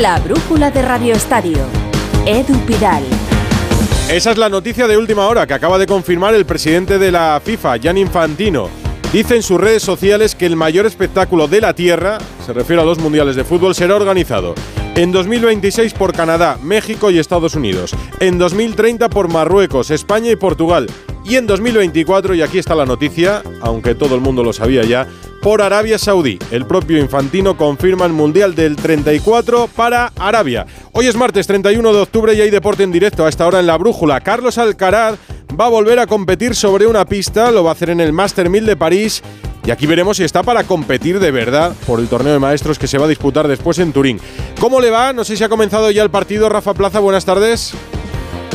La brújula de Radio Estadio. Edu Pidal. Esa es la noticia de última hora que acaba de confirmar el presidente de la FIFA, Jan Infantino. Dice en sus redes sociales que el mayor espectáculo de la Tierra, se refiere a los mundiales de fútbol, será organizado en 2026 por Canadá, México y Estados Unidos, en 2030 por Marruecos, España y Portugal, y en 2024, y aquí está la noticia, aunque todo el mundo lo sabía ya, por Arabia Saudí. El propio Infantino confirma el Mundial del 34 para Arabia. Hoy es martes 31 de octubre y hay deporte en directo a esta hora en la brújula. Carlos Alcaraz va a volver a competir sobre una pista, lo va a hacer en el Master 1000 de París. Y aquí veremos si está para competir de verdad por el torneo de maestros que se va a disputar después en Turín. ¿Cómo le va? No sé si ha comenzado ya el partido. Rafa Plaza, buenas tardes.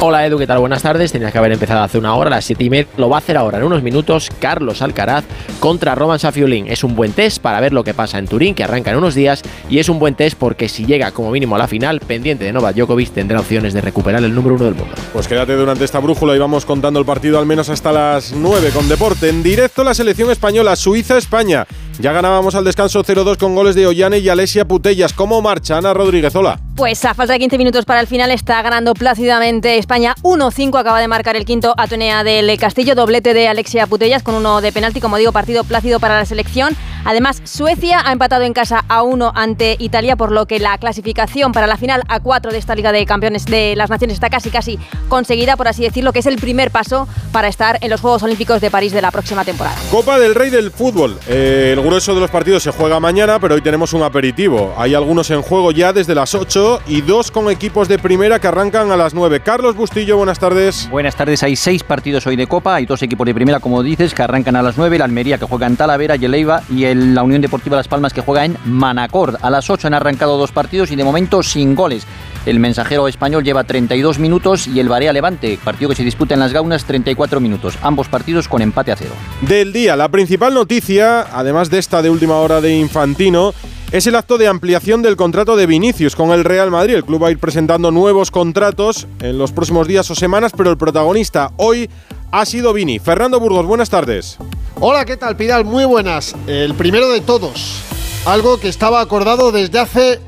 Hola Edu, ¿qué tal? Buenas tardes. Tenías que haber empezado hace una hora, a las 7 y media. Lo va a hacer ahora en unos minutos Carlos Alcaraz contra Roman Safiulin. Es un buen test para ver lo que pasa en Turín, que arranca en unos días, y es un buen test porque si llega como mínimo a la final, pendiente de Novak Djokovic, tendrá opciones de recuperar el número uno del mundo. Pues quédate durante esta brújula y vamos contando el partido al menos hasta las 9 con deporte. En directo la selección española, Suiza-España. Ya ganábamos al descanso 0-2 con goles de Ollane y Alesia Putellas. ¿Cómo marcha Ana Rodríguez? Hola. Pues a falta de 15 minutos para el final está ganando plácidamente España 1-5. Acaba de marcar el quinto Atonea del Castillo, doblete de Alexia Putellas con uno de penalti. Como digo, partido plácido para la selección. Además, Suecia ha empatado en casa a 1 ante Italia, por lo que la clasificación para la final a 4 de esta Liga de Campeones de las Naciones está casi casi conseguida, por así decirlo, que es el primer paso para estar en los Juegos Olímpicos de París de la próxima temporada. Copa del Rey del Fútbol. Eh, el grueso de los partidos se juega mañana, pero hoy tenemos un aperitivo. Hay algunos en juego ya desde las 8 y dos con equipos de primera que arrancan a las 9. Carlos Bustillo, buenas tardes. Buenas tardes, hay seis partidos hoy de Copa, hay dos equipos de primera, como dices, que arrancan a las 9, la Almería que juega en Talavera, Yeleiva y el, la Unión Deportiva Las Palmas que juega en Manacor. A las 8 han arrancado dos partidos y de momento sin goles. El mensajero español lleva 32 minutos y el Barea Levante, partido que se disputa en las Gaunas, 34 minutos. Ambos partidos con empate a cero. Del día, la principal noticia, además de esta de última hora de Infantino, es el acto de ampliación del contrato de Vinicius con el Real Madrid. El club va a ir presentando nuevos contratos en los próximos días o semanas, pero el protagonista hoy ha sido Vini. Fernando Burgos, buenas tardes. Hola, ¿qué tal, Pidal? Muy buenas. El primero de todos. Algo que estaba acordado desde hace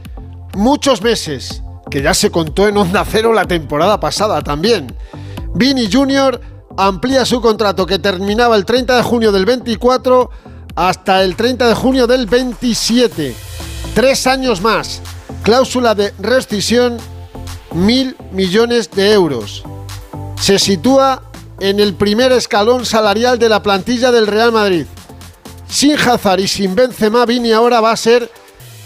muchos meses, que ya se contó en Onda Cero la temporada pasada también. Vini Jr. amplía su contrato que terminaba el 30 de junio del 24 hasta el 30 de junio del 27. Tres años más. Cláusula de rescisión, mil millones de euros. Se sitúa en el primer escalón salarial de la plantilla del Real Madrid. Sin Hazard y sin Benzema, Vini ahora va a ser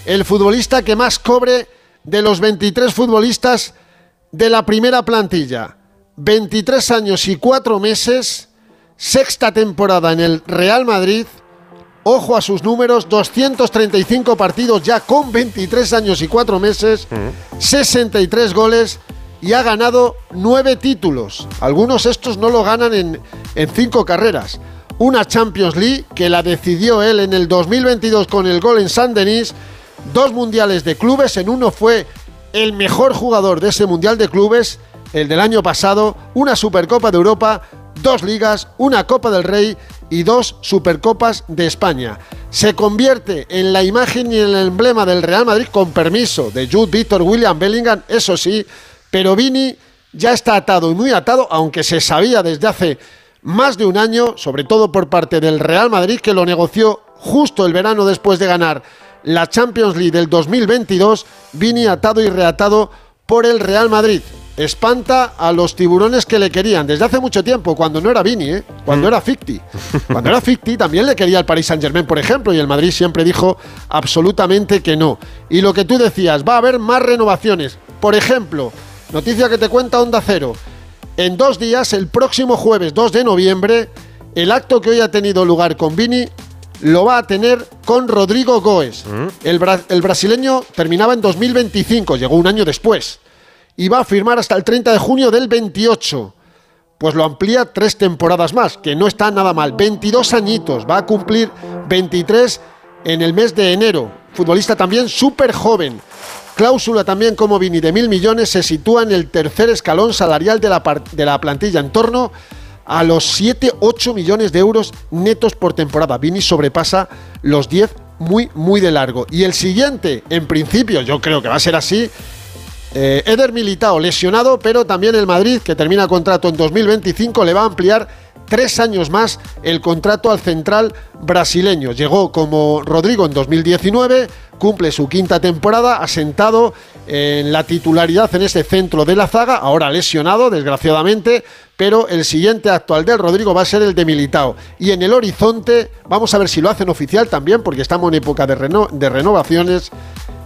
el futbolista que más cobre de los 23 futbolistas de la primera plantilla. 23 años y 4 meses, sexta temporada en el Real Madrid. Ojo a sus números, 235 partidos ya con 23 años y 4 meses, 63 goles y ha ganado 9 títulos. Algunos estos no lo ganan en, en 5 carreras. Una Champions League que la decidió él en el 2022 con el gol en San Denis. Dos mundiales de clubes, en uno fue el mejor jugador de ese mundial de clubes, el del año pasado, una Supercopa de Europa, dos ligas, una Copa del Rey y dos Supercopas de España. Se convierte en la imagen y en el emblema del Real Madrid con permiso de Jude, Víctor, William, Bellingham, eso sí, pero Vini ya está atado y muy atado, aunque se sabía desde hace más de un año, sobre todo por parte del Real Madrid, que lo negoció justo el verano después de ganar la Champions League del 2022, Vini atado y reatado por el Real Madrid. Espanta a los tiburones que le querían desde hace mucho tiempo, cuando no era Vini, ¿eh? cuando era Ficti. Cuando era Ficti también le quería el Paris Saint Germain, por ejemplo, y el Madrid siempre dijo absolutamente que no. Y lo que tú decías, va a haber más renovaciones. Por ejemplo, noticia que te cuenta Onda Cero. En dos días, el próximo jueves 2 de noviembre, el acto que hoy ha tenido lugar con Vini lo va a tener con Rodrigo Goes. El, bra- el brasileño terminaba en 2025, llegó un año después. Y va a firmar hasta el 30 de junio del 28. Pues lo amplía tres temporadas más, que no está nada mal. 22 añitos, va a cumplir 23 en el mes de enero. Futbolista también súper joven. Cláusula también como Vini de mil millones se sitúa en el tercer escalón salarial de la, de la plantilla, en torno a los 7-8 millones de euros netos por temporada. Vini sobrepasa los 10 muy, muy de largo. Y el siguiente, en principio, yo creo que va a ser así. Eh, Eder Militao lesionado, pero también el Madrid, que termina contrato en 2025, le va a ampliar tres años más el contrato al central brasileño. Llegó como Rodrigo en 2019, cumple su quinta temporada, asentado en la titularidad en ese centro de la zaga, ahora lesionado, desgraciadamente, pero el siguiente actual del Rodrigo va a ser el de Militao. Y en el horizonte, vamos a ver si lo hacen oficial también, porque estamos en época de, de renovaciones,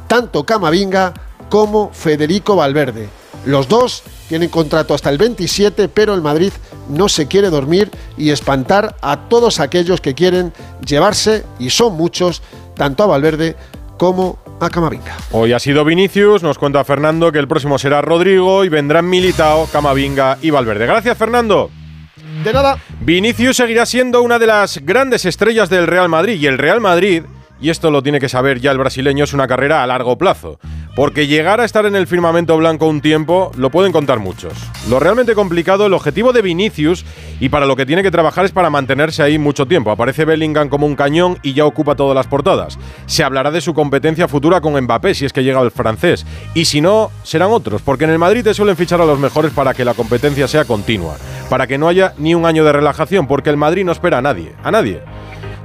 tanto Camavinga como Federico Valverde. Los dos tienen contrato hasta el 27, pero el Madrid no se quiere dormir y espantar a todos aquellos que quieren llevarse, y son muchos, tanto a Valverde como a Camavinga. Hoy ha sido Vinicius, nos cuenta Fernando que el próximo será Rodrigo y vendrán Militao, Camavinga y Valverde. Gracias, Fernando. De nada. Vinicius seguirá siendo una de las grandes estrellas del Real Madrid y el Real Madrid y esto lo tiene que saber ya el brasileño, es una carrera a largo plazo. Porque llegar a estar en el firmamento blanco un tiempo lo pueden contar muchos. Lo realmente complicado, el objetivo de Vinicius y para lo que tiene que trabajar es para mantenerse ahí mucho tiempo. Aparece Bellingham como un cañón y ya ocupa todas las portadas. Se hablará de su competencia futura con Mbappé si es que llega el francés. Y si no, serán otros, porque en el Madrid te suelen fichar a los mejores para que la competencia sea continua. Para que no haya ni un año de relajación, porque el Madrid no espera a nadie. A nadie.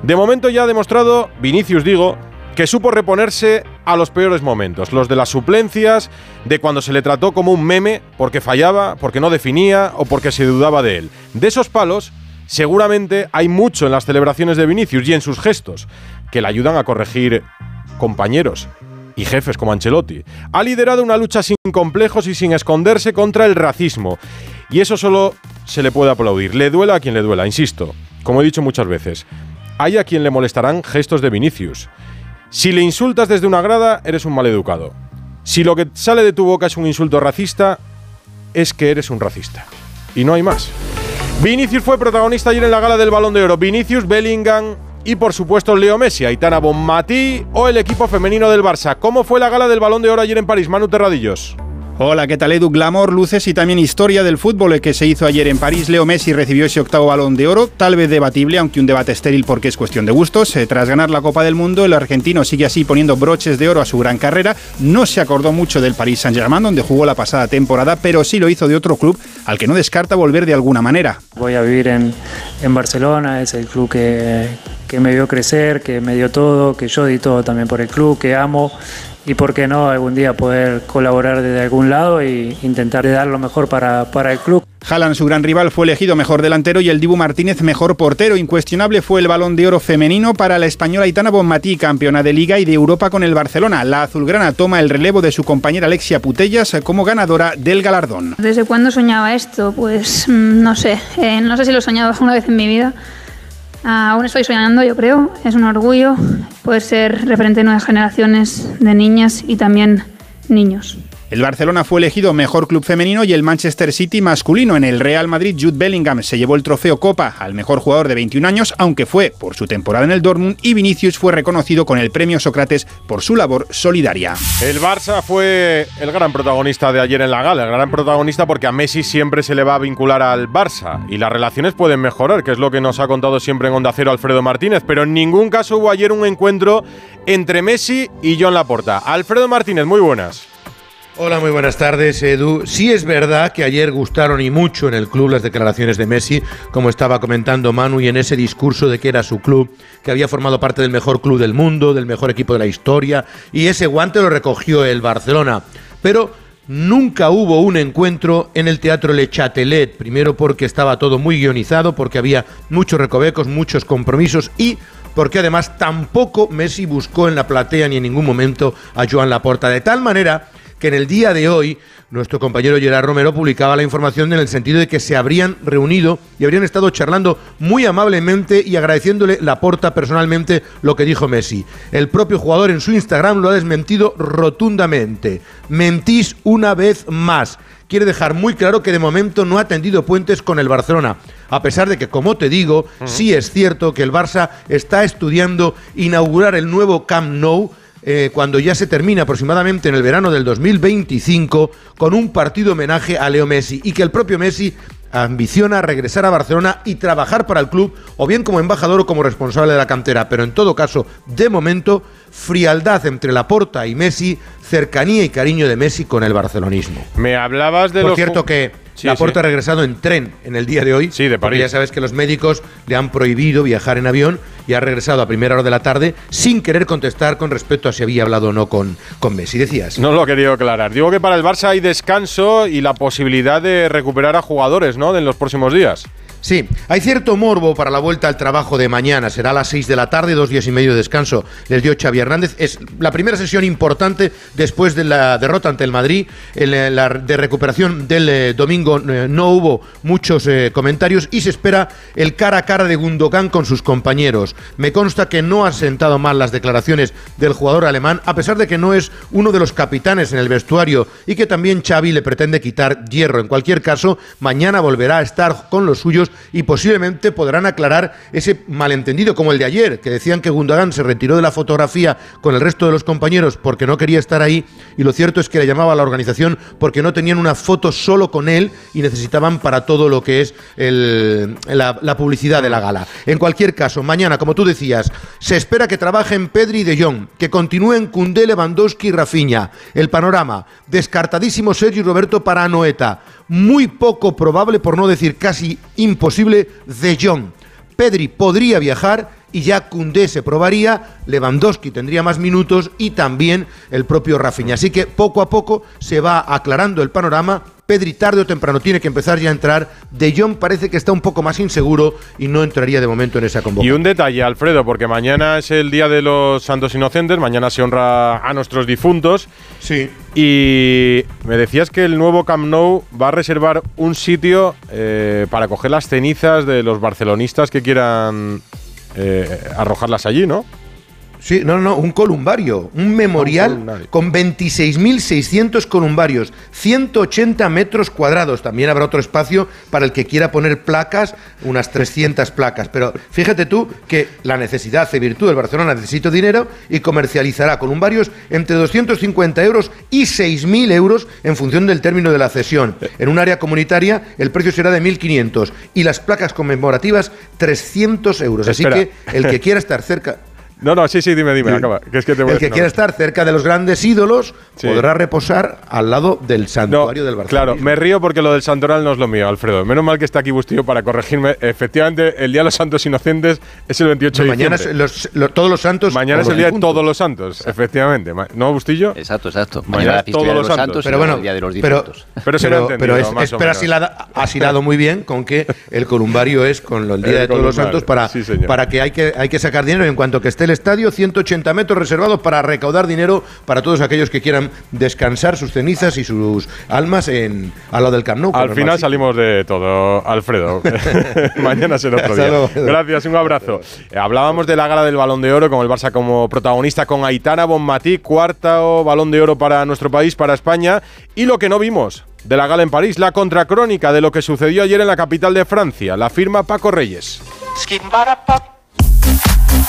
De momento ya ha demostrado, Vinicius digo, que supo reponerse a los peores momentos, los de las suplencias, de cuando se le trató como un meme porque fallaba, porque no definía o porque se dudaba de él. De esos palos, seguramente hay mucho en las celebraciones de Vinicius y en sus gestos, que le ayudan a corregir compañeros y jefes como Ancelotti. Ha liderado una lucha sin complejos y sin esconderse contra el racismo. Y eso solo se le puede aplaudir. Le duela a quien le duela, insisto, como he dicho muchas veces. Hay a quien le molestarán gestos de Vinicius. Si le insultas desde una grada, eres un maleducado. Si lo que sale de tu boca es un insulto racista, es que eres un racista. Y no hay más. Vinicius fue protagonista ayer en la gala del Balón de Oro. Vinicius, Bellingham y por supuesto Leo Messi, Aitana Bonmatí o el equipo femenino del Barça. ¿Cómo fue la gala del Balón de Oro ayer en París? Manu Terradillos. Hola, ¿qué tal Edu? Glamour, luces y también historia del fútbol que se hizo ayer en París. Leo Messi recibió ese octavo balón de oro, tal vez debatible, aunque un debate estéril porque es cuestión de gustos. Eh, tras ganar la Copa del Mundo, el argentino sigue así poniendo broches de oro a su gran carrera. No se acordó mucho del Paris Saint-Germain, donde jugó la pasada temporada, pero sí lo hizo de otro club al que no descarta volver de alguna manera. Voy a vivir en, en Barcelona, es el club que, que me vio crecer, que me dio todo, que yo di todo también por el club, que amo y por qué no algún día poder colaborar desde algún lado e intentar dar lo mejor para, para el club. Haaland, su gran rival, fue elegido mejor delantero y el Dibu Martínez mejor portero. Incuestionable fue el balón de oro femenino para la española Itana Bonmatí, campeona de Liga y de Europa con el Barcelona. La azulgrana toma el relevo de su compañera Alexia Putellas como ganadora del galardón. ¿Desde cuándo soñaba esto? Pues mm, no sé, eh, no sé si lo soñaba alguna vez en mi vida aún estoy soñando, yo creo. Es un orgullo poder ser referente de nuevas generaciones de niñas y también niños. El Barcelona fue elegido mejor club femenino y el Manchester City masculino. En el Real Madrid, Jude Bellingham se llevó el trofeo Copa al mejor jugador de 21 años, aunque fue por su temporada en el Dortmund, y Vinicius fue reconocido con el premio Sócrates por su labor solidaria. El Barça fue el gran protagonista de ayer en la gala, el gran protagonista porque a Messi siempre se le va a vincular al Barça y las relaciones pueden mejorar, que es lo que nos ha contado siempre en Onda Cero Alfredo Martínez, pero en ningún caso hubo ayer un encuentro entre Messi y John Laporta. Alfredo Martínez, muy buenas. Hola, muy buenas tardes, Edu. Sí es verdad que ayer gustaron y mucho en el club las declaraciones de Messi, como estaba comentando Manu, y en ese discurso de que era su club, que había formado parte del mejor club del mundo, del mejor equipo de la historia, y ese guante lo recogió el Barcelona. Pero nunca hubo un encuentro en el Teatro Le Chatelet, primero porque estaba todo muy guionizado, porque había muchos recovecos, muchos compromisos y porque además tampoco Messi buscó en la platea ni en ningún momento a Joan Laporta, de tal manera que en el día de hoy nuestro compañero Gerard Romero publicaba la información en el sentido de que se habrían reunido y habrían estado charlando muy amablemente y agradeciéndole la porta personalmente lo que dijo Messi. El propio jugador en su Instagram lo ha desmentido rotundamente. Mentís una vez más. Quiere dejar muy claro que de momento no ha tendido puentes con el Barcelona, a pesar de que, como te digo, sí es cierto que el Barça está estudiando inaugurar el nuevo Camp Nou eh, cuando ya se termina aproximadamente en el verano del 2025 con un partido homenaje a Leo Messi y que el propio Messi ambiciona regresar a Barcelona y trabajar para el club, o bien como embajador o como responsable de la cantera. Pero en todo caso, de momento, frialdad entre Laporta y Messi, cercanía y cariño de Messi con el barcelonismo. Me hablabas de Por los cierto que Sí, Laporta sí. ha regresado en tren en el día de hoy. Sí, de París. Ya sabes que los médicos le han prohibido viajar en avión y ha regresado a primera hora de la tarde sin querer contestar con respecto a si había hablado o no con, con Messi. Decías. No lo he querido aclarar. Digo que para el Barça hay descanso y la posibilidad de recuperar a jugadores, ¿no? En los próximos días. Sí, hay cierto morbo para la vuelta al trabajo de mañana. Será a las 6 de la tarde, dos días y medio de descanso, les dio Xavi Hernández. Es la primera sesión importante después de la derrota ante el Madrid. En la de recuperación del eh, domingo eh, no hubo muchos eh, comentarios y se espera el cara a cara de Gundogan con sus compañeros. Me consta que no han sentado mal las declaraciones del jugador alemán, a pesar de que no es uno de los capitanes en el vestuario y que también Xavi le pretende quitar hierro. En cualquier caso, mañana volverá a estar con los suyos y posiblemente podrán aclarar ese malentendido como el de ayer, que decían que Gundogan se retiró de la fotografía con el resto de los compañeros porque no quería estar ahí y lo cierto es que le llamaba a la organización porque no tenían una foto solo con él y necesitaban para todo lo que es la publicidad de la gala. En cualquier caso, mañana, como tú decías, se espera que trabajen Pedri y De Jong, que continúen Cundé, Lewandowski y Rafinha. El panorama, descartadísimo Sergio y Roberto para Anoeta. Muy poco probable, por no decir casi imposible, De Jong. Pedri podría viajar y ya Cundé se probaría, Lewandowski tendría más minutos y también el propio Rafinha. Así que poco a poco se va aclarando el panorama. Pedri tarde o temprano tiene que empezar ya a entrar. De Jong parece que está un poco más inseguro y no entraría de momento en esa Y convocatoria. un detalle, Alfredo, porque mañana es el Día de los Santos Inocentes, mañana se honra a nuestros difuntos. Sí. Y me decías que el nuevo Camp Nou va a reservar un sitio eh, para coger las cenizas de los barcelonistas que quieran eh, arrojarlas allí, ¿no? Sí, no, no, un columbario, un memorial Un columbario. con 26.600 columbarios, 180 metros cuadrados. También habrá otro espacio para el que quiera poner placas, unas 300 placas. Pero fíjate tú que la necesidad hace virtud. El Barcelona necesita dinero y comercializará columbarios entre 250 euros y 6.000 euros en función del término de la cesión. En un área comunitaria el precio será de 1.500 y las placas conmemorativas 300 euros. Así Espera. que el que quiera estar cerca... No, no, sí, sí, dime, dime, acaba. Que es que te voy a El que quiera estar cerca de los grandes ídolos Sí. podrá reposar al lado del No, santuario del Barcelona. claro, me río porque lo del santoral no es lo mío, Alfredo. Menos mal que está aquí Bustillo para corregirme. Efectivamente, el Día de los Santos Inocentes es el 28 de mañana diciembre. es los- lo- todos los santos. Mañana es el Día de todos los santos, efectivamente. ¿No, Bustillo? Exacto, exacto. Mañana Mañana es todos de los santos. santos, Pero bueno, el día de los pero, difuntos. Pero se lo he entendido, pero es, más es- pero muy bien con que el columbario es con el Día El de todos los santos para, sí, señor. para que hay, que hay que sacar dinero. En cuanto que esté el estadio, 180 metros reservados para recaudar dinero para todos aquellos que quieran descansar sus cenizas y sus almas en, al lado del Camp Nou. Al final salimos de todo, Alfredo. Mañana será otro día. luego. Gracias, un abrazo. Hablábamos de la gala del Balón de Oro con el Barça como protagonista, con Aitana Bonmatí, cuarto Balón de Oro para nuestro país, para España. Y lo que no vimos de la gala en París, la contracrónica de lo que sucedió ayer en la capital de Francia, la firma Paco Reyes.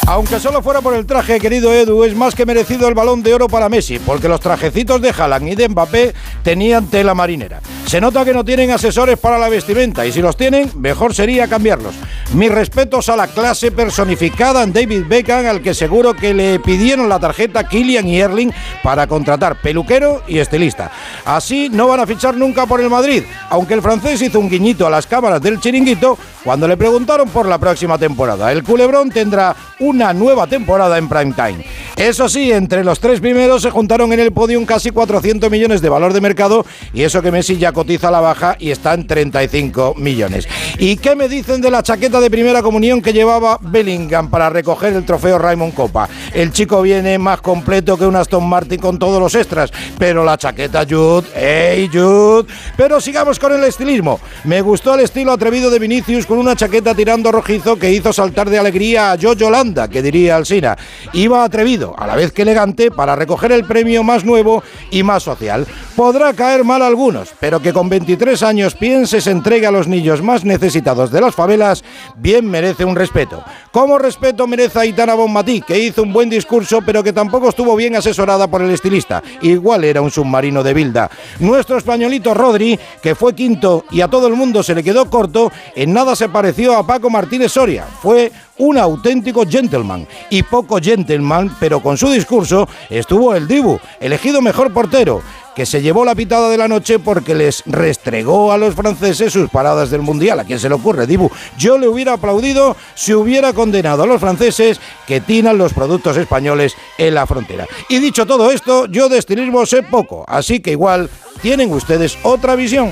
Aunque solo fuera por el traje, querido Edu, es más que merecido el balón de oro para Messi, porque los trajecitos de Haaland y de Mbappé tenían tela marinera. Se nota que no tienen asesores para la vestimenta y si los tienen, mejor sería cambiarlos. Mis respetos a la clase personificada en David Beckham, al que seguro que le pidieron la tarjeta Kylian y Erling para contratar peluquero y estilista. Así no van a fichar nunca por el Madrid, aunque el francés hizo un guiñito a las cámaras del chiringuito cuando le preguntaron por la próxima temporada. El culebrón tendrá una nueva temporada en prime time. Eso sí, entre los tres primeros se juntaron en el podium casi 400 millones de valor de mercado y eso que Messi ya cotiza a la baja y está en 35 millones. ¿Y qué me dicen de la chaqueta de primera comunión que llevaba Bellingham para recoger el trofeo Raymond Copa? El chico viene más completo que un Aston Martin con todos los extras, pero la chaqueta Jude, ¡hey Jude! Pero sigamos con el estilismo. Me gustó el estilo atrevido de Vinicius con una chaqueta tirando rojizo que hizo saltar de alegría a Joe Yolanda, Que diría Alsina. Iba atrevido, a la vez que elegante, para recoger el premio más nuevo y más social. Podrá caer mal a algunos, pero que con 23 años piense se entregue a los niños más necesitados de las favelas, bien merece un respeto. Como respeto merece a Aitana Bonmatí, que hizo un buen discurso, pero que tampoco estuvo bien asesorada por el estilista. Igual era un submarino de Bilda. Nuestro españolito Rodri, que fue quinto y a todo el mundo se le quedó corto, en nada se pareció a Paco Martínez Soria. Fue un auténtico gentleman. Y poco gentleman, pero con su discurso estuvo el Dibu, elegido mejor portero que se llevó la pitada de la noche porque les restregó a los franceses sus paradas del Mundial. ¿A quién se le ocurre, Dibu? Yo le hubiera aplaudido si hubiera condenado a los franceses que tinan los productos españoles en la frontera. Y dicho todo esto, yo de estilismo sé poco, así que igual tienen ustedes otra visión.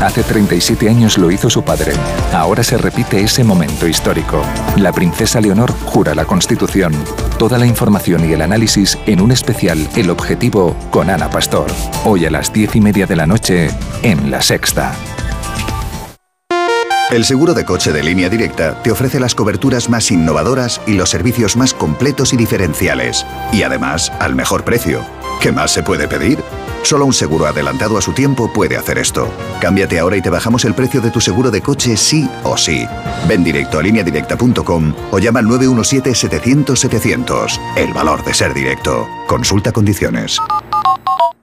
Hace 37 años lo hizo su padre. Ahora se repite ese momento histórico. La princesa Leonor jura la Constitución. Toda la información y el análisis en un especial El Objetivo con Ana Pastor. Hoy a las 10 y media de la noche en La Sexta. El seguro de coche de línea directa te ofrece las coberturas más innovadoras y los servicios más completos y diferenciales. Y además, al mejor precio. ¿Qué más se puede pedir? Solo un seguro adelantado a su tiempo puede hacer esto. Cámbiate ahora y te bajamos el precio de tu seguro de coche sí o sí. Ven directo a lineadirecta.com o llama al 917-700-700. El valor de ser directo. Consulta condiciones.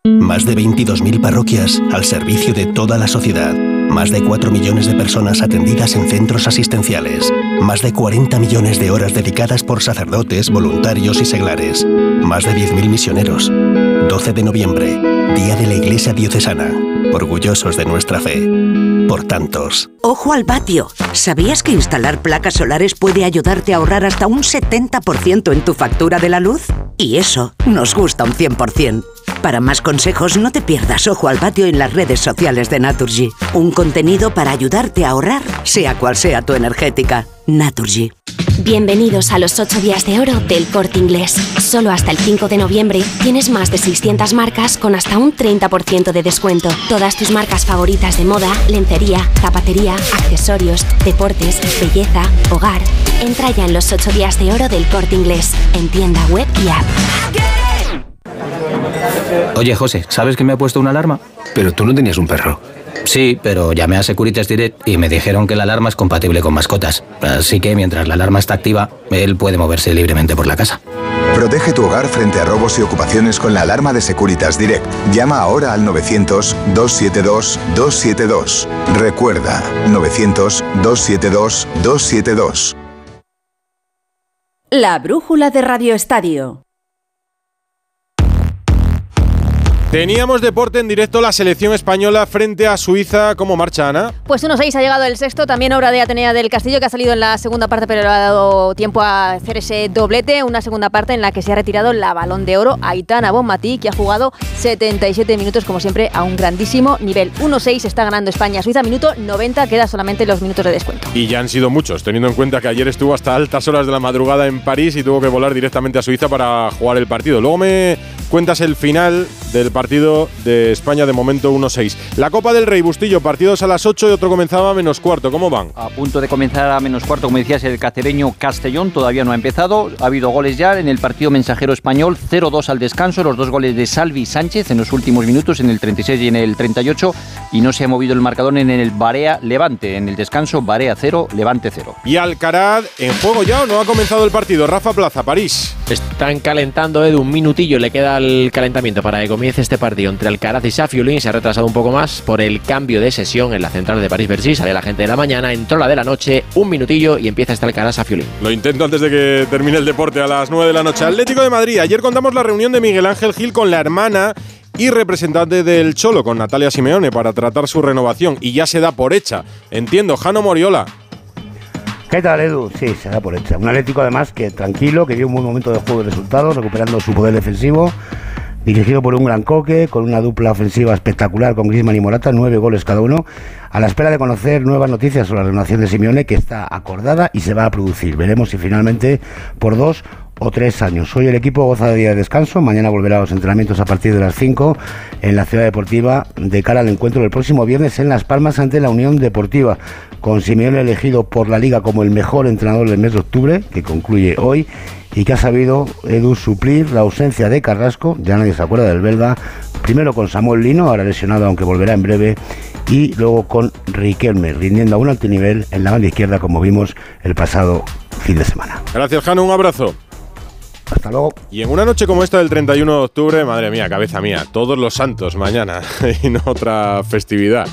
Más de 22.000 parroquias al servicio de toda la sociedad. Más de 4 millones de personas atendidas en centros asistenciales. Más de 40 millones de horas dedicadas por sacerdotes, voluntarios y seglares. Más de 10.000 misioneros. 12 de noviembre, Día de la Iglesia Diocesana. Orgullosos de nuestra fe. Por tantos. Ojo al patio. ¿Sabías que instalar placas solares puede ayudarte a ahorrar hasta un 70% en tu factura de la luz? Y eso nos gusta un 100%. Para más consejos, no te pierdas Ojo al Patio en las redes sociales de Naturgy. Un contenido para ayudarte a ahorrar, sea cual sea tu energética. Naturgy. Bienvenidos a los 8 días de oro del corte inglés. Solo hasta el 5 de noviembre tienes más de 600 marcas con hasta un 30% de descuento. Todas tus marcas favoritas de moda, lencería, zapatería, accesorios, deportes, belleza, hogar. Entra ya en los 8 días de oro del corte inglés, en tienda web y app. Oye, José, ¿sabes que me ha puesto una alarma? Pero tú no tenías un perro. Sí, pero llamé a Securitas Direct y me dijeron que la alarma es compatible con mascotas. Así que mientras la alarma está activa, él puede moverse libremente por la casa. Protege tu hogar frente a robos y ocupaciones con la alarma de Securitas Direct. Llama ahora al 900-272-272. Recuerda, 900-272-272. La brújula de Radio Estadio. Teníamos deporte en directo la selección española frente a Suiza. ¿Cómo marcha, Ana? Pues 1-6 ha llegado el sexto, también obra de Atenea del Castillo, que ha salido en la segunda parte, pero le ha dado tiempo a hacer ese doblete. Una segunda parte en la que se ha retirado la balón de oro Aitana Bonmatí, que ha jugado 77 minutos, como siempre, a un grandísimo nivel. 1-6 está ganando España-Suiza, minuto 90, queda solamente los minutos de descuento. Y ya han sido muchos, teniendo en cuenta que ayer estuvo hasta altas horas de la madrugada en París y tuvo que volar directamente a Suiza para jugar el partido. Luego me cuentas el final del partido de España de momento 1-6. La Copa del Rey Bustillo, partidos a las 8 y otro comenzaba a menos cuarto. ¿Cómo van? A punto de comenzar a menos cuarto, como decías, el cacereño Castellón todavía no ha empezado. Ha habido goles ya en el partido mensajero español, 0-2 al descanso, los dos goles de Salvi Sánchez en los últimos minutos, en el 36 y en el 38, y no se ha movido el marcador en el Barea Levante. En el descanso, Barea 0, Levante 0. ¿Y Alcaraz en juego ya o no ha comenzado el partido? Rafa Plaza, París. Están calentando, Edu, un minutillo le queda el calentamiento para que comience este partido entre Alcaraz y Safiulin. Se ha retrasado un poco más por el cambio de sesión en la central de París-Bercy. Sale la gente de la mañana, entró la de la noche, un minutillo y empieza este Alcaraz Safiulin. Lo intento antes de que termine el deporte a las 9 de la noche. Atlético de Madrid. Ayer contamos la reunión de Miguel Ángel Gil con la hermana y representante del Cholo, con Natalia Simeone, para tratar su renovación. Y ya se da por hecha. Entiendo, Jano Moriola. ¿Qué tal, Edu? Sí, se da por hecha. Un Atlético, además, que tranquilo, que dio un buen momento de juego de resultados, recuperando su poder defensivo. dirigido por un gran coque, con una dupla ofensiva espectacular con Griezmann y Morata, nueve goles cada uno, a la espera de conocer nuevas noticias sobre la renovación de Simeone, que está acordada y se va a producir. Veremos si finalmente por dos o tres años. Hoy el equipo goza de día de descanso, mañana volverá a los entrenamientos a partir de las 5 en la ciudad deportiva de cara al encuentro del próximo viernes en Las Palmas ante la Unión Deportiva, con Simeone elegido por la liga como el mejor entrenador del mes de octubre, que concluye hoy, y que ha sabido Edu suplir la ausencia de Carrasco, ya nadie se acuerda del belga, primero con Samuel Lino, ahora lesionado aunque volverá en breve, y luego con Riquelme, rindiendo a un alto nivel en la banda izquierda como vimos el pasado fin de semana. Gracias, Jano, un abrazo. Hasta luego. Y en una noche como esta del 31 de octubre, madre mía, cabeza mía, todos los santos mañana y no otra festividad.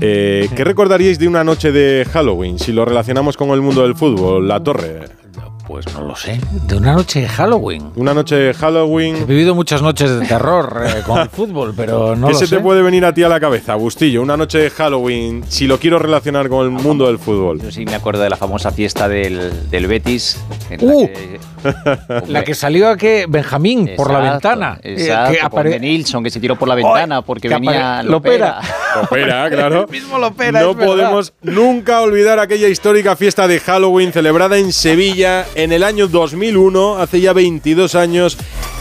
Eh, ¿Qué recordaríais de una noche de Halloween si lo relacionamos con el mundo del fútbol? La torre. Pues no lo sé. De una noche de Halloween. Una noche de Halloween. He vivido muchas noches de terror eh, con el fútbol, pero no ¿Qué lo se sé. te puede venir a ti a la cabeza, Bustillo? Una noche de Halloween, si lo quiero relacionar con el mundo del fútbol. Yo sí me acuerdo de la famosa fiesta del, del Betis. en Uh, la que, La que salió a que Benjamín por la Exacto, ventana. eh, Exacto, que con De Nilsson, que se tiró por la ventana porque que venía apare- Lopera. Lopera, claro. mismo Lopera, no es verdad. podemos nunca olvidar aquella histórica fiesta de Halloween celebrada en Sevilla en el año 2001, hace ya 22 años,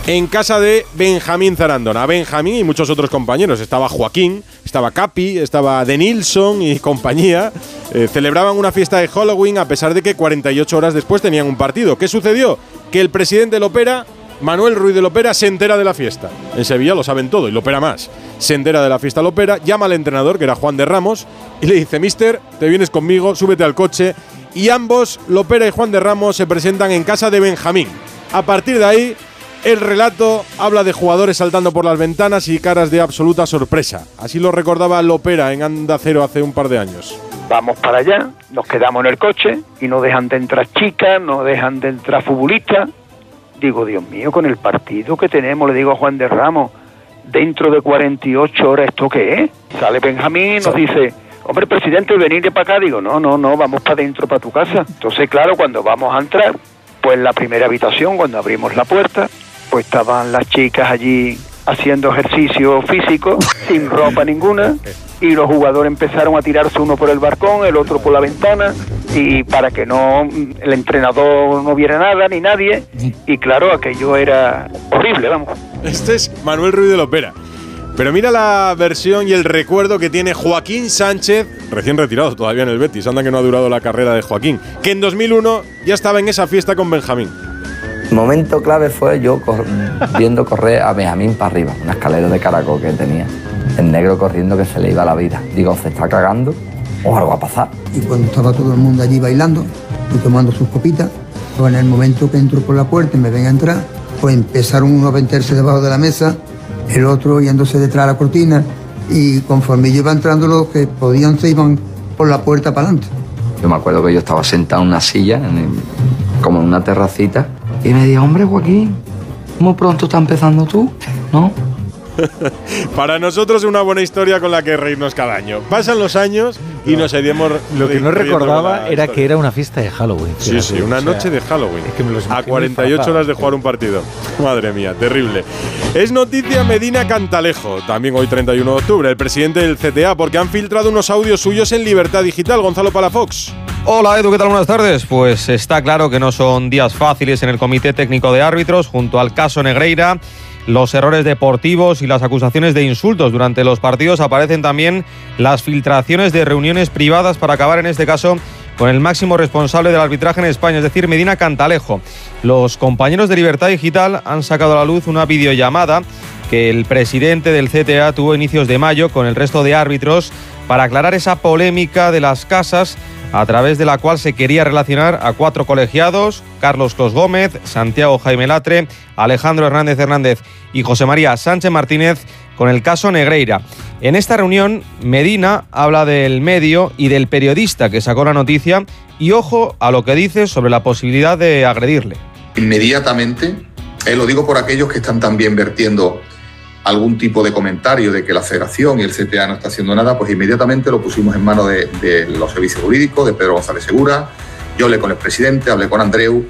en casa de Benjamín Zarandona. Benjamín y muchos otros compañeros. Estaba Joaquín, estaba Capi, estaba De Nilsson y compañía. Eh, celebraban una fiesta de Halloween a pesar de que 48 horas después tenían un partido. ¿Qué sucedió? Que el presidente Lopera Manuel Ruiz de Lopera se entera de la fiesta. En Sevilla lo saben todo y Lopera más. Se entera de la fiesta Lopera, llama al entrenador, que era Juan de Ramos, y le dice, Mister, te vienes conmigo, súbete al coche. Y ambos, Lopera y Juan de Ramos, se presentan en casa de Benjamín. A partir de ahí, el relato habla de jugadores saltando por las ventanas y caras de absoluta sorpresa. Así lo recordaba Lopera en Anda Cero hace un par de años. Vamos para allá, nos quedamos en el coche y no dejan de entrar chicas, no dejan de entrar futbolistas. Digo, Dios mío, con el partido que tenemos, le digo a Juan de Ramos, dentro de 48 horas, ¿esto qué es? Sale Benjamín y nos dice, hombre, presidente, venir para acá. Digo, no, no, no, vamos para adentro, para tu casa. Entonces, claro, cuando vamos a entrar, pues la primera habitación, cuando abrimos la puerta, pues estaban las chicas allí haciendo ejercicio físico, sin ropa ninguna, y los jugadores empezaron a tirarse uno por el balcón, el otro por la ventana, y para que no el entrenador no viera nada ni nadie, y claro, aquello era horrible, vamos. Este es Manuel Ruiz de Lopera. Pero mira la versión y el recuerdo que tiene Joaquín Sánchez, recién retirado todavía en el Betis, anda que no ha durado la carrera de Joaquín, que en 2001 ya estaba en esa fiesta con Benjamín. Momento clave fue yo cor- viendo correr a Benjamín para arriba, una escalera de caracol que tenía. El negro corriendo que se le iba la vida. Digo, ¿se está cagando? ¿O algo va a pasar? Y cuando estaba todo el mundo allí bailando y tomando sus copitas, pues en el momento que entro por la puerta y me ven a entrar, pues empezaron uno a meterse debajo de la mesa, el otro yéndose detrás de la cortina, y conforme yo iba entrando, los que podían se iban por la puerta para adelante. Yo me acuerdo que yo estaba sentado en una silla, en el- como en una terracita, y me dijo, hombre, Joaquín, muy pronto está empezando tú, ¿no? Para nosotros es una buena historia con la que reírnos cada año. Pasan los años y nos seguimos Lo que no recordaba era historia. que era una fiesta de Halloween. Sí, sí, una o sea, noche de Halloween. que me a imaginé 48 disfrazados, horas de jugar un partido. Madre mía, terrible. Es noticia Medina Cantalejo, también hoy 31 de octubre, el presidente del CTA, porque han filtrado unos audios suyos en Libertad Digital. Gonzalo Palafox. Hola Edu, ¿qué tal? Buenas tardes. Pues está claro que no son días fáciles en el Comité Técnico de Árbitros junto al caso Negreira. Los errores deportivos y las acusaciones de insultos durante los partidos aparecen también las filtraciones de reuniones privadas para acabar en este caso con el máximo responsable del arbitraje en España, es decir, Medina Cantalejo. Los compañeros de Libertad Digital han sacado a la luz una videollamada que el presidente del CTA tuvo inicios de mayo con el resto de árbitros para aclarar esa polémica de las casas a través de la cual se quería relacionar a cuatro colegiados, Carlos Clos Gómez, Santiago Jaime Latre, Alejandro Hernández Hernández y José María Sánchez Martínez con el caso Negreira. En esta reunión, Medina habla del medio y del periodista que sacó la noticia y ojo a lo que dice sobre la posibilidad de agredirle. inmediatamente, eh, lo digo por aquellos que están también vertiendo algún tipo de comentario de que la federación y el CTA no está haciendo nada, pues inmediatamente lo pusimos en manos de, los servicios jurídicos, de Pedro González Segura, yo hablé con el presidente, hablé con Andreu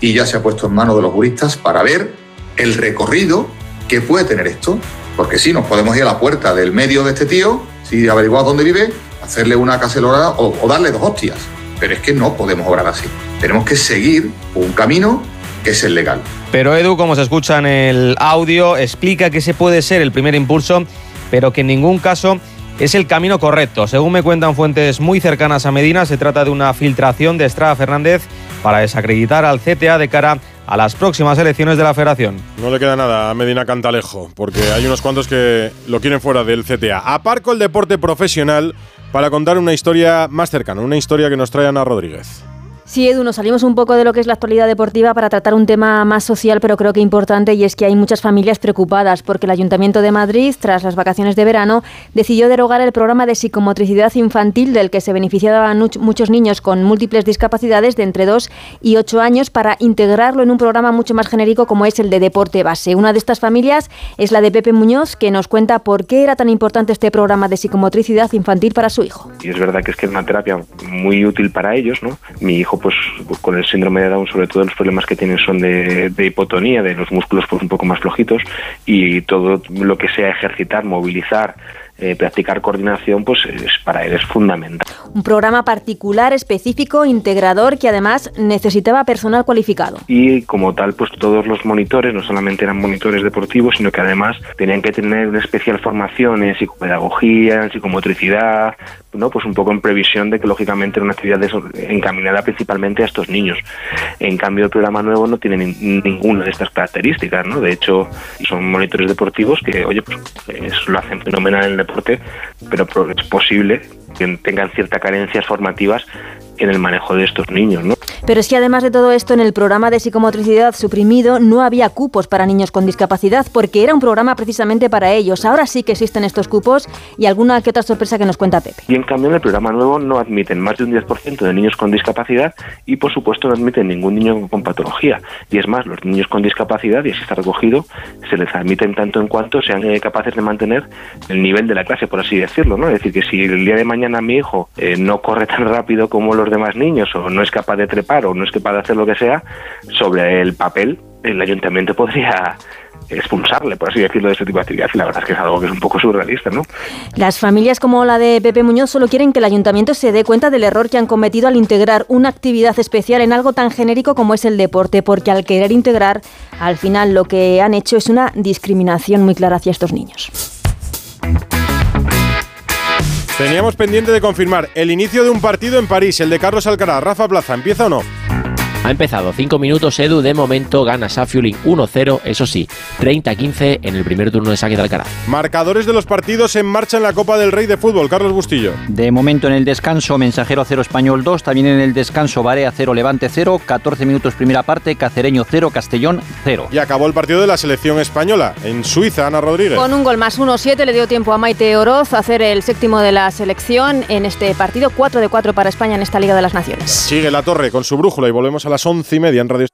y ya se ha puesto en manos de los juristas para ver el recorrido que puede tener esto, porque sí, nos podemos ir a la puerta del medio de este tío, si averiguamos dónde vive, hacerle una cacelora o, o darle dos hostias. Pero es que no podemos obrar así. Tenemos que seguir un camino que es el legal. Pero Edu, como se escucha en el audio, explica que ese puede ser el primer impulso, pero que en ningún caso es el camino correcto. Según me cuentan fuentes muy cercanas a Medina, se trata de una filtración de Estrada Fernández para desacreditar al CTA de cara a las próximas elecciones de la Federación. No le queda nada a Medina Cantalejo, porque hay unos cuantos que lo quieren fuera del CTA. Aparco el deporte profesional para contar una historia más cercana, una historia que nos trae Ana Rodríguez. Sí, Edu, nos salimos un poco de lo que es la actualidad deportiva para tratar un tema más social, pero creo que importante, y es que hay muchas familias preocupadas porque el Ayuntamiento de Madrid, tras las vacaciones de verano, decidió derogar el programa de psicomotricidad infantil del que se beneficiaban muchos niños con múltiples discapacidades de entre 2 y 8 años para integrarlo en un programa mucho más genérico como es el de deporte base. Una de estas familias es la de Pepe Muñoz, que nos cuenta por qué era tan importante este programa de psicomotricidad infantil para su hijo. Y es verdad que es que es una terapia muy útil para ellos, ¿no? Mi hijo pues con el síndrome de Down sobre todo los problemas que tienen son de, hipotonía, de los músculos pues un poco más flojitos y todo lo que sea ejercitar, movilizar, eh, practicar coordinación, pues es, para él es fundamental. Un programa particular, específico, integrador, que además necesitaba personal cualificado. Y como tal, pues todos los monitores, no solamente eran monitores deportivos, sino que además tenían que tener una especial formación en psicopedagogía, en psicomotricidad, ¿no? Pues un poco en previsión de que lógicamente era una actividad encaminada principalmente a estos niños. En cambio, el programa nuevo no tiene ninguna de estas características, ¿no? De hecho, son monitores deportivos que, oye, pues lo hacen fenomenal en el deporte, pero es posible que tengan ciertas carencias formativas en el manejo de estos niños, ¿no? Pero es que además de todo esto, en el programa de psicomotricidad suprimido no había cupos para niños con discapacidad porque era un programa precisamente para ellos. Ahora sí que existen estos cupos y alguna que otra sorpresa que nos cuenta Pepe. Y en cambio en el programa nuevo no admiten más de un 10% de niños con discapacidad y por supuesto no admiten ningún niño con patología. Y es más, los niños con discapacidad, y así está recogido, se les admiten tanto en cuanto sean eh, capaces de mantener el nivel de la clase, por así decirlo. ¿no? Es decir, que si el día de mañana mi hijo eh, no corre tan rápido como los demás niños o no es capaz de trepar o no es capaz de hacer lo que sea, sobre el papel el ayuntamiento podría expulsarle, por así decirlo, de este tipo de actividad. Y la verdad es que es algo que es un poco surrealista, ¿no? Las familias como la de Pepe Muñoz solo quieren que el ayuntamiento se dé cuenta del error que han cometido al integrar una actividad especial en algo tan genérico como es el deporte, porque al querer integrar, al final lo que han hecho es una discriminación muy clara hacia estos niños. Teníamos pendiente de confirmar el inicio de un partido en París, el de Carlos Alcaraz. Rafa Plaza, ¿empieza o no? Ha empezado 5 minutos Edu, de momento gana Safiuling 1-0, eso sí, 30-15 en el primer turno de saque de Alcaraz. Marcadores de los partidos en marcha en la Copa del Rey de Fútbol, Carlos Bustillo. De momento en el descanso, Mensajero 0, Español 2, también en el descanso, Barea 0, Levante 0, 14 minutos primera parte, Cacereño 0, Castellón 0. Y acabó el partido de la selección española, en Suiza, Ana Rodríguez. Con un gol más 1-7 le dio tiempo a Maite Oroz a hacer el séptimo de la selección en este partido, 4 de 4 para España en esta Liga de las Naciones. Sigue la torre con su brújula y volvemos a las once y media en Radio